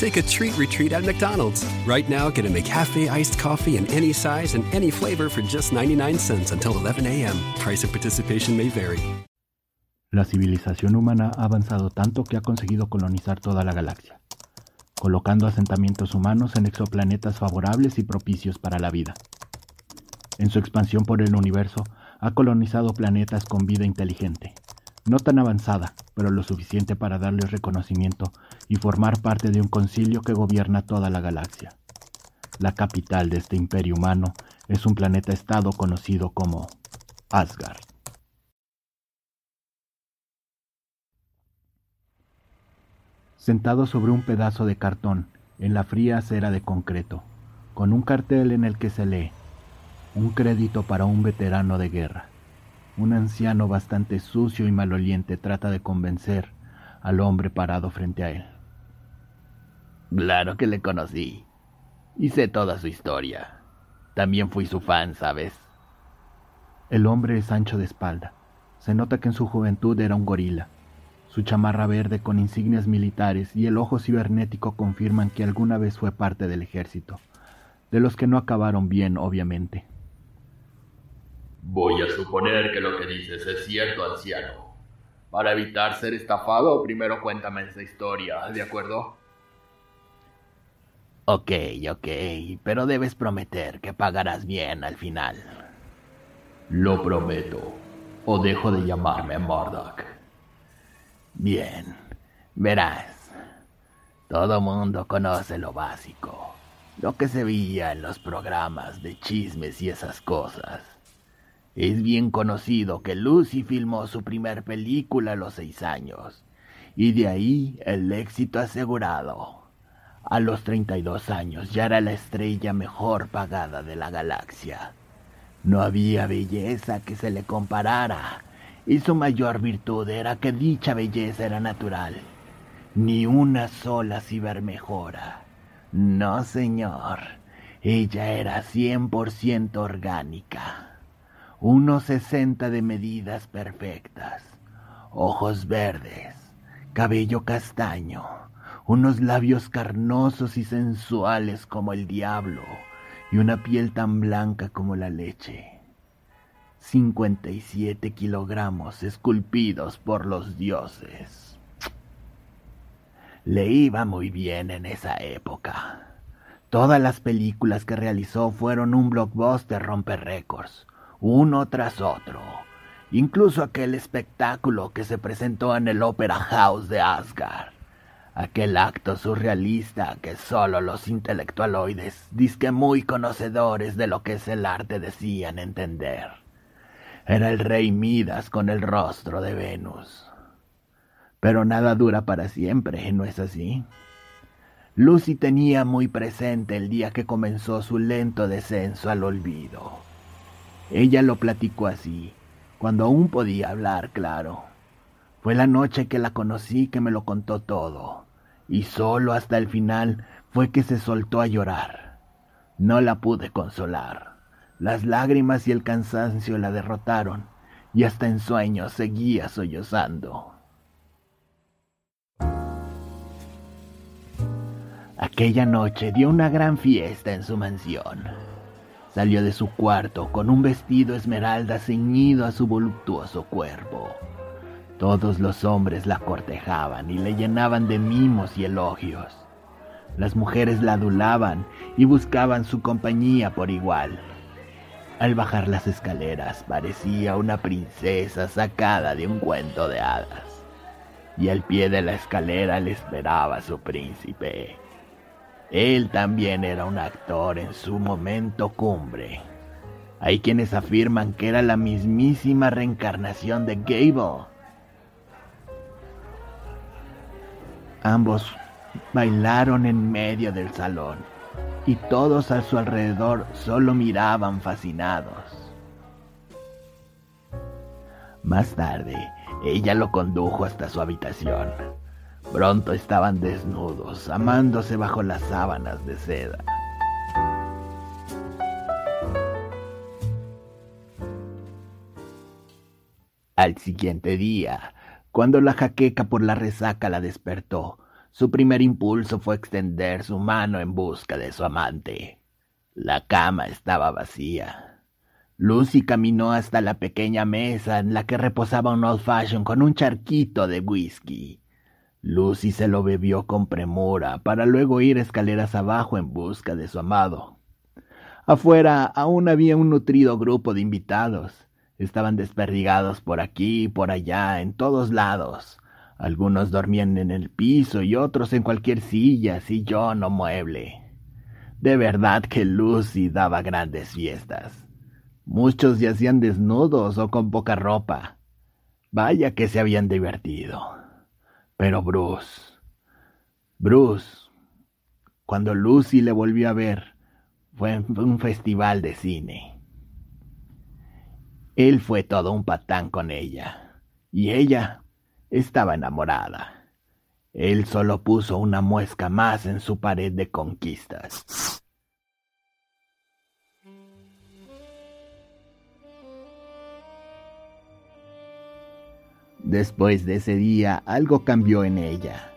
Take a treat retreat at McDonald's. Right now, get a McCafe iced coffee in any size and any flavor for just 99 cents until 11 a.m. Price of participation may vary. La civilización humana ha avanzado tanto que ha conseguido colonizar toda la galaxia, colocando asentamientos humanos en exoplanetas favorables y propicios para la vida. En su expansión por el universo, ha colonizado planetas con vida inteligente, no tan avanzada, pero lo suficiente para darles reconocimiento y formar parte de un concilio que gobierna toda la galaxia. La capital de este imperio humano es un planeta-estado conocido como Asgard. Sentado sobre un pedazo de cartón en la fría acera de concreto, con un cartel en el que se lee, un crédito para un veterano de guerra. Un anciano bastante sucio y maloliente trata de convencer al hombre parado frente a él. Claro que le conocí. Y sé toda su historia. También fui su fan, ¿sabes? El hombre es ancho de espalda. Se nota que en su juventud era un gorila. Su chamarra verde con insignias militares y el ojo cibernético confirman que alguna vez fue parte del ejército. De los que no acabaron bien, obviamente. Voy a suponer que lo que dices es cierto, anciano. Para evitar ser estafado, primero cuéntame esa historia, ¿de acuerdo? Ok, ok, pero debes prometer que pagarás bien al final. Lo prometo, o dejo de llamarme Murdoch. Bien, verás. Todo mundo conoce lo básico, lo que se veía en los programas de chismes y esas cosas. Es bien conocido que Lucy filmó su primer película a los seis años, y de ahí el éxito asegurado. A los 32 años ya era la estrella mejor pagada de la galaxia. No había belleza que se le comparara, y su mayor virtud era que dicha belleza era natural. Ni una sola cibermejora. No, señor. Ella era 100% orgánica unos sesenta de medidas perfectas, ojos verdes, cabello castaño, unos labios carnosos y sensuales como el diablo, y una piel tan blanca como la leche. 57 kilogramos esculpidos por los dioses. Le iba muy bien en esa época. Todas las películas que realizó fueron un blockbuster romper récords uno tras otro. Incluso aquel espectáculo que se presentó en el Opera House de Asgard. Aquel acto surrealista que solo los intelectualoides, disque muy conocedores de lo que es el arte, decían entender. Era el rey Midas con el rostro de Venus. Pero nada dura para siempre, ¿no es así? Lucy tenía muy presente el día que comenzó su lento descenso al olvido ella lo platicó así, cuando aún podía hablar, claro. Fue la noche que la conocí que me lo contó todo, y solo hasta el final fue que se soltó a llorar. No la pude consolar. Las lágrimas y el cansancio la derrotaron, y hasta en sueños seguía sollozando. Aquella noche dio una gran fiesta en su mansión. Salió de su cuarto con un vestido esmeralda ceñido a su voluptuoso cuerpo. Todos los hombres la cortejaban y le llenaban de mimos y elogios. Las mujeres la adulaban y buscaban su compañía por igual. Al bajar las escaleras parecía una princesa sacada de un cuento de hadas. Y al pie de la escalera le esperaba su príncipe, él también era un actor en su momento cumbre. Hay quienes afirman que era la mismísima reencarnación de Gable. Ambos bailaron en medio del salón y todos a su alrededor solo miraban fascinados. Más tarde, ella lo condujo hasta su habitación. Pronto estaban desnudos, amándose bajo las sábanas de seda. Al siguiente día, cuando la jaqueca por la resaca la despertó, su primer impulso fue extender su mano en busca de su amante. La cama estaba vacía. Lucy caminó hasta la pequeña mesa en la que reposaba un old fashion con un charquito de whisky. Lucy se lo bebió con premura para luego ir escaleras abajo en busca de su amado. Afuera aún había un nutrido grupo de invitados. Estaban desperdigados por aquí y por allá, en todos lados. Algunos dormían en el piso y otros en cualquier silla, sillón o mueble. De verdad que Lucy daba grandes fiestas. Muchos yacían desnudos o con poca ropa. Vaya que se habían divertido. Pero Bruce... Bruce... Cuando Lucy le volvió a ver, fue en un festival de cine. Él fue todo un patán con ella, y ella estaba enamorada. Él solo puso una muesca más en su pared de conquistas. Después de ese día, algo cambió en ella.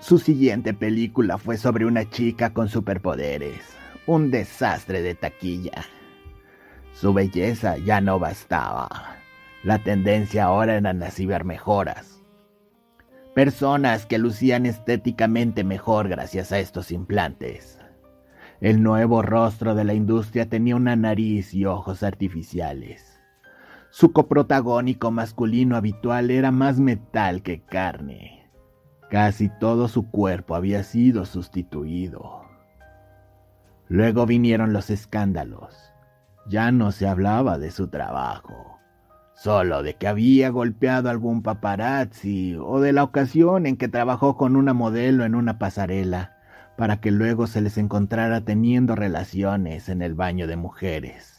Su siguiente película fue sobre una chica con superpoderes, un desastre de taquilla. Su belleza ya no bastaba. La tendencia ahora eran las cibermejoras. Personas que lucían estéticamente mejor gracias a estos implantes. El nuevo rostro de la industria tenía una nariz y ojos artificiales. Su coprotagónico masculino habitual era más metal que carne. Casi todo su cuerpo había sido sustituido. Luego vinieron los escándalos. Ya no se hablaba de su trabajo, solo de que había golpeado a algún paparazzi o de la ocasión en que trabajó con una modelo en una pasarela para que luego se les encontrara teniendo relaciones en el baño de mujeres.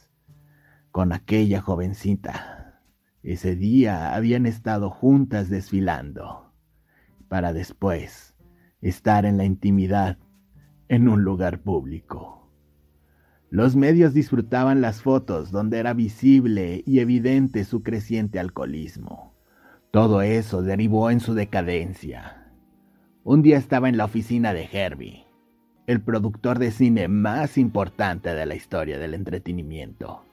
Con aquella jovencita. Ese día habían estado juntas desfilando, para después estar en la intimidad en un lugar público. Los medios disfrutaban las fotos donde era visible y evidente su creciente alcoholismo. Todo eso derivó en su decadencia. Un día estaba en la oficina de Herbie, el productor de cine más importante de la historia del entretenimiento.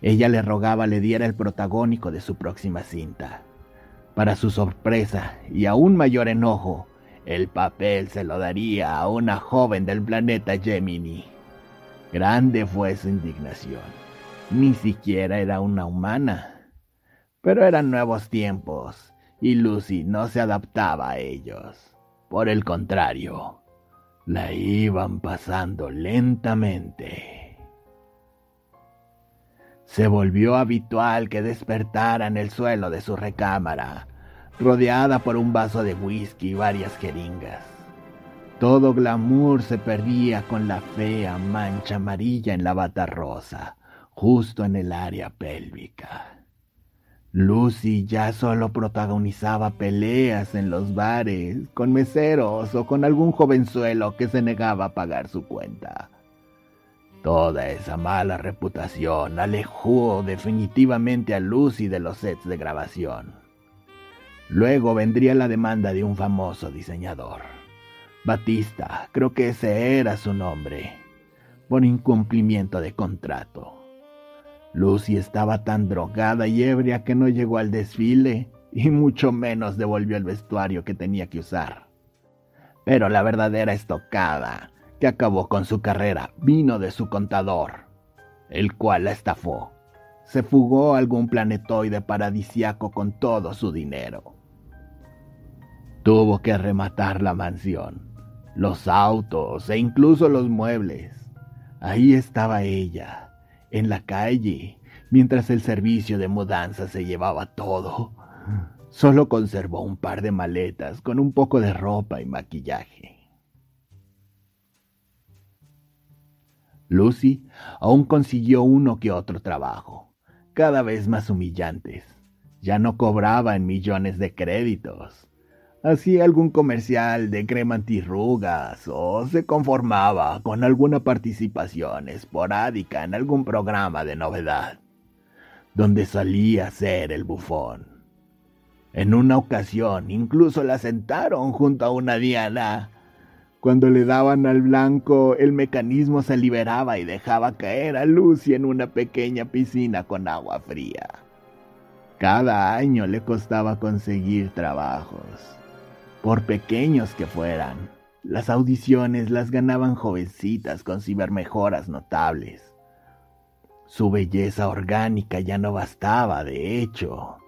Ella le rogaba le diera el protagónico de su próxima cinta. Para su sorpresa y aún mayor enojo, el papel se lo daría a una joven del planeta Gemini. Grande fue su indignación. Ni siquiera era una humana. Pero eran nuevos tiempos, y Lucy no se adaptaba a ellos. Por el contrario, la iban pasando lentamente. Se volvió habitual que despertara en el suelo de su recámara, rodeada por un vaso de whisky y varias jeringas. Todo glamour se perdía con la fea mancha amarilla en la bata rosa, justo en el área pélvica. Lucy ya solo protagonizaba peleas en los bares, con meseros o con algún jovenzuelo que se negaba a pagar su cuenta. Toda esa mala reputación alejó definitivamente a Lucy de los sets de grabación. Luego vendría la demanda de un famoso diseñador. Batista, creo que ese era su nombre, por incumplimiento de contrato. Lucy estaba tan drogada y ebria que no llegó al desfile y mucho menos devolvió el vestuario que tenía que usar. Pero la verdadera estocada que acabó con su carrera vino de su contador, el cual la estafó. Se fugó a algún planetoide paradisiaco con todo su dinero. Tuvo que rematar la mansión los autos e incluso los muebles. Ahí estaba ella, en la calle, mientras el servicio de mudanza se llevaba todo. Solo conservó un par de maletas con un poco de ropa y maquillaje. Lucy aún consiguió uno que otro trabajo. cada vez más humillantes. Ya no cobraba en millones de créditos. Hacía algún comercial de crema antirrugas o se conformaba con alguna participación esporádica en algún programa de novedad, donde solía ser el bufón. En una ocasión incluso la sentaron junto a una diana. Cuando le daban al blanco, el mecanismo se liberaba y dejaba caer a Lucy en una pequeña piscina con agua fría. Cada año le costaba conseguir trabajos por pequeños que fueran. Las audiciones las ganaban jovencitas con cibermejoras notables. Su belleza orgánica ya no bastaba, de hecho.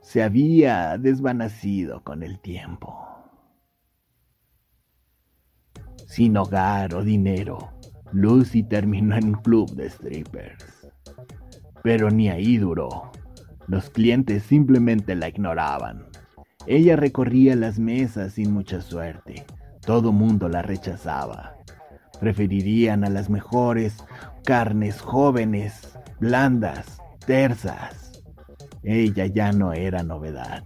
Se había desvanecido con el tiempo. Sin hogar o dinero, Lucy terminó en un club de strippers. Pero ni ahí duró. Los clientes simplemente la ignoraban. Ella recorría las mesas sin mucha suerte. Todo mundo la rechazaba. Preferirían a las mejores carnes jóvenes, blandas, tersas. Ella ya no era novedad.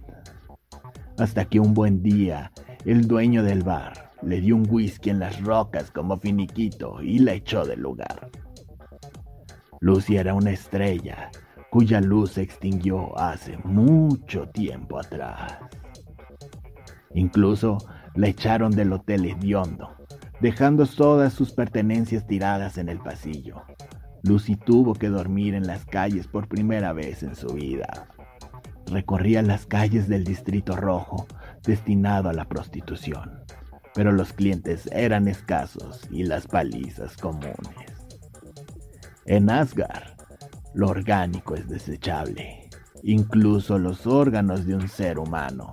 Hasta que un buen día, el dueño del bar le dio un whisky en las rocas como finiquito y la echó del lugar. Lucy era una estrella cuya luz se extinguió hace mucho tiempo atrás. Incluso la echaron del hotel hediondo, dejando todas sus pertenencias tiradas en el pasillo. Lucy tuvo que dormir en las calles por primera vez en su vida. Recorría las calles del Distrito Rojo, destinado a la prostitución, pero los clientes eran escasos y las palizas comunes. En Asgard, lo orgánico es desechable, incluso los órganos de un ser humano.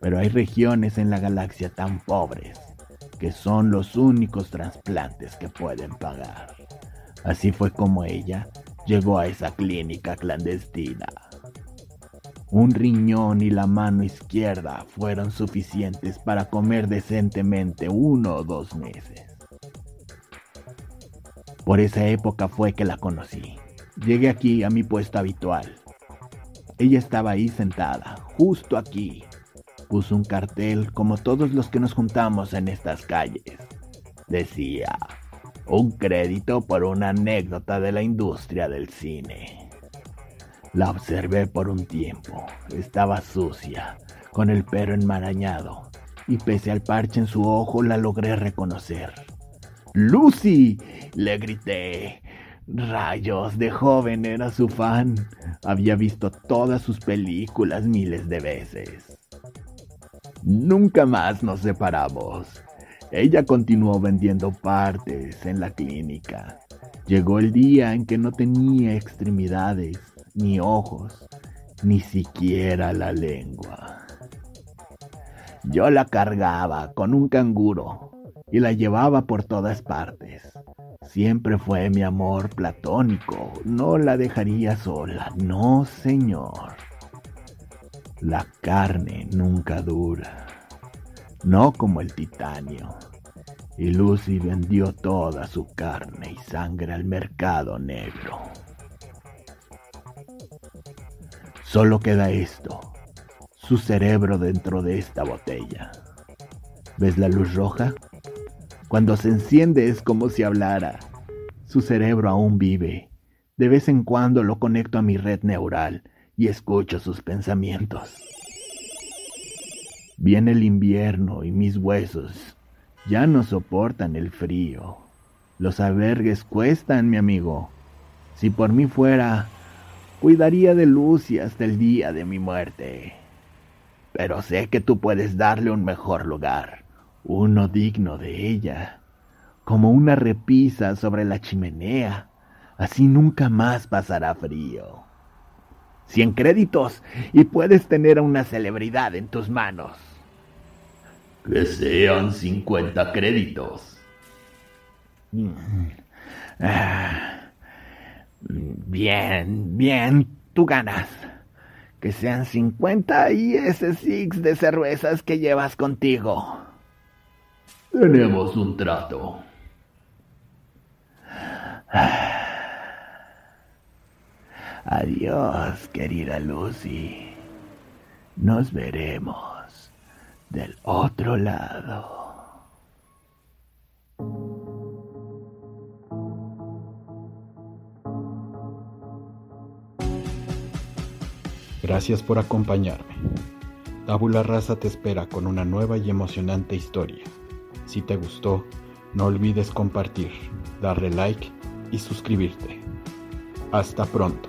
Pero hay regiones en la galaxia tan pobres que son los únicos trasplantes que pueden pagar. Así fue como ella llegó a esa clínica clandestina. Un riñón y la mano izquierda fueron suficientes para comer decentemente uno o dos meses. Por esa época fue que la conocí. Llegué aquí a mi puesto habitual. Ella estaba ahí sentada, justo aquí, puso un cartel como todos los que nos juntamos en estas calles. Decía, un crédito por una anécdota de la industria del cine. La observé por un tiempo. Estaba sucia, con el pelo enmarañado, y pese al parche en su ojo la logré reconocer. ¡Lucy! le grité. Rayos, de joven era su fan. Había visto todas sus películas miles de veces. Nunca más nos separamos. Ella continuó vendiendo partes en la clínica. Llegó el día en que no tenía extremidades, ni ojos, ni siquiera la lengua. Yo la cargaba con un canguro y la llevaba por todas partes. Siempre fue mi amor platónico. No la dejaría sola. No, señor. La carne nunca dura, no como el titanio. Y Lucy vendió toda su carne y sangre al mercado negro. Solo queda esto, su cerebro dentro de esta botella. ¿Ves la luz roja? Cuando se enciende es como si hablara. Su cerebro aún vive. De vez en cuando lo conecto a mi red neural y escucho sus pensamientos. Viene el invierno y mis huesos ya no soportan el frío. Los albergues cuestan, mi amigo. Si por mí fuera, cuidaría de Lucy hasta el día de mi muerte. Pero sé que tú puedes darle un mejor lugar, uno digno de ella, como una repisa sobre la chimenea. Así nunca más pasará frío. 100 créditos y puedes tener a una celebridad en tus manos. Que sean 50 créditos. Bien, bien, tú ganas. Que sean 50 y ese six de cervezas que llevas contigo. Tenemos un trato. Adiós, querida Lucy. Nos veremos del otro lado. Gracias por acompañarme. Tabula Rasa te espera con una nueva y emocionante historia. Si te gustó, no olvides compartir, darle like y suscribirte. Hasta pronto.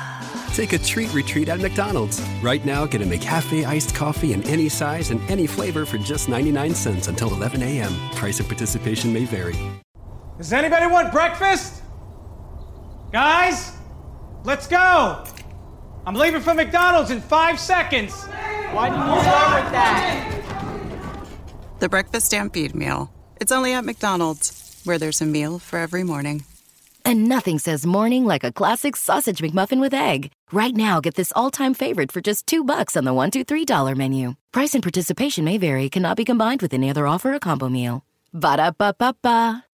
Take a treat retreat at McDonald's. Right now, get a McCafe iced coffee in any size and any flavor for just 99 cents until 11 a.m. Price of participation may vary. Does anybody want breakfast? Guys, let's go. I'm leaving for McDonald's in five seconds. Why did you start with that? The Breakfast Stampede Meal. It's only at McDonald's, where there's a meal for every morning. And nothing says morning like a classic sausage McMuffin with egg. Right now, get this all-time favorite for just two bucks on the one, two, three dollar menu. Price and participation may vary. Cannot be combined with any other offer or combo meal. Ba da ba ba ba.